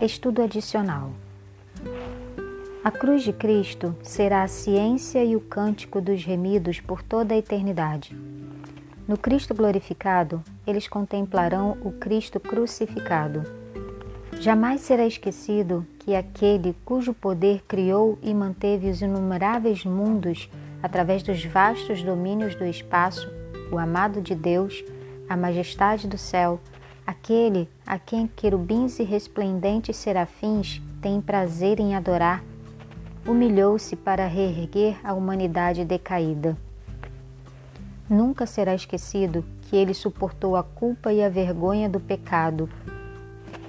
Estudo adicional. A cruz de Cristo será a ciência e o cântico dos remidos por toda a eternidade. No Cristo glorificado, eles contemplarão o Cristo crucificado. Jamais será esquecido que aquele cujo poder criou e manteve os inumeráveis mundos através dos vastos domínios do espaço, o amado de Deus, a majestade do céu, aquele a quem querubins e resplendentes serafins têm prazer em adorar, humilhou-se para reerguer a humanidade decaída. Nunca será esquecido que ele suportou a culpa e a vergonha do pecado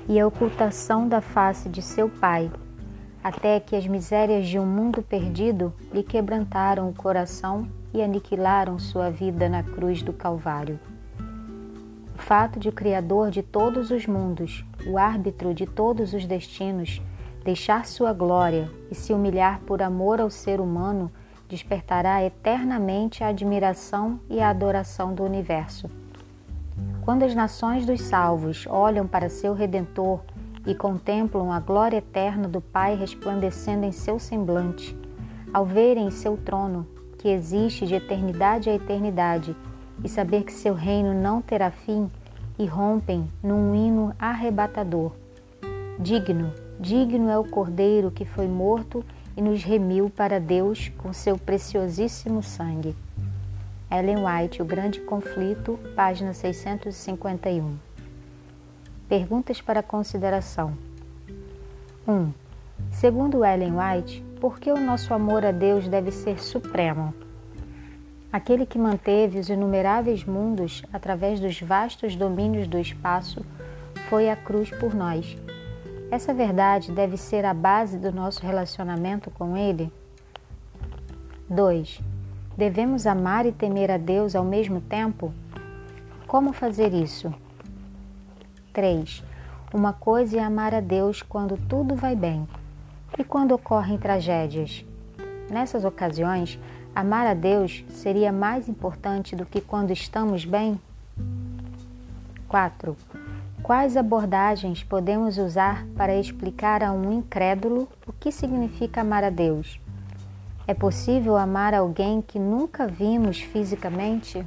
e a ocultação da face de seu Pai, até que as misérias de um mundo perdido lhe quebrantaram o coração e aniquilaram sua vida na cruz do Calvário. Fato de o Criador de todos os mundos, o árbitro de todos os destinos, deixar sua glória e se humilhar por amor ao ser humano despertará eternamente a admiração e a adoração do universo. Quando as nações dos salvos olham para seu Redentor e contemplam a glória eterna do Pai resplandecendo em seu semblante, ao verem seu trono, que existe de eternidade a eternidade, e saber que seu reino não terá fim, e rompem num hino arrebatador. Digno, digno é o Cordeiro que foi morto e nos remiu para Deus com seu preciosíssimo sangue. Ellen White, O Grande Conflito, página 651. Perguntas para consideração. 1. Segundo Ellen White, por que o nosso amor a Deus deve ser supremo? Aquele que manteve os inumeráveis mundos através dos vastos domínios do espaço foi a cruz por nós. Essa verdade deve ser a base do nosso relacionamento com Ele? 2. Devemos amar e temer a Deus ao mesmo tempo? Como fazer isso? 3. Uma coisa é amar a Deus quando tudo vai bem e quando ocorrem tragédias. Nessas ocasiões, amar a Deus seria mais importante do que quando estamos bem? 4. Quais abordagens podemos usar para explicar a um incrédulo o que significa amar a Deus? É possível amar alguém que nunca vimos fisicamente?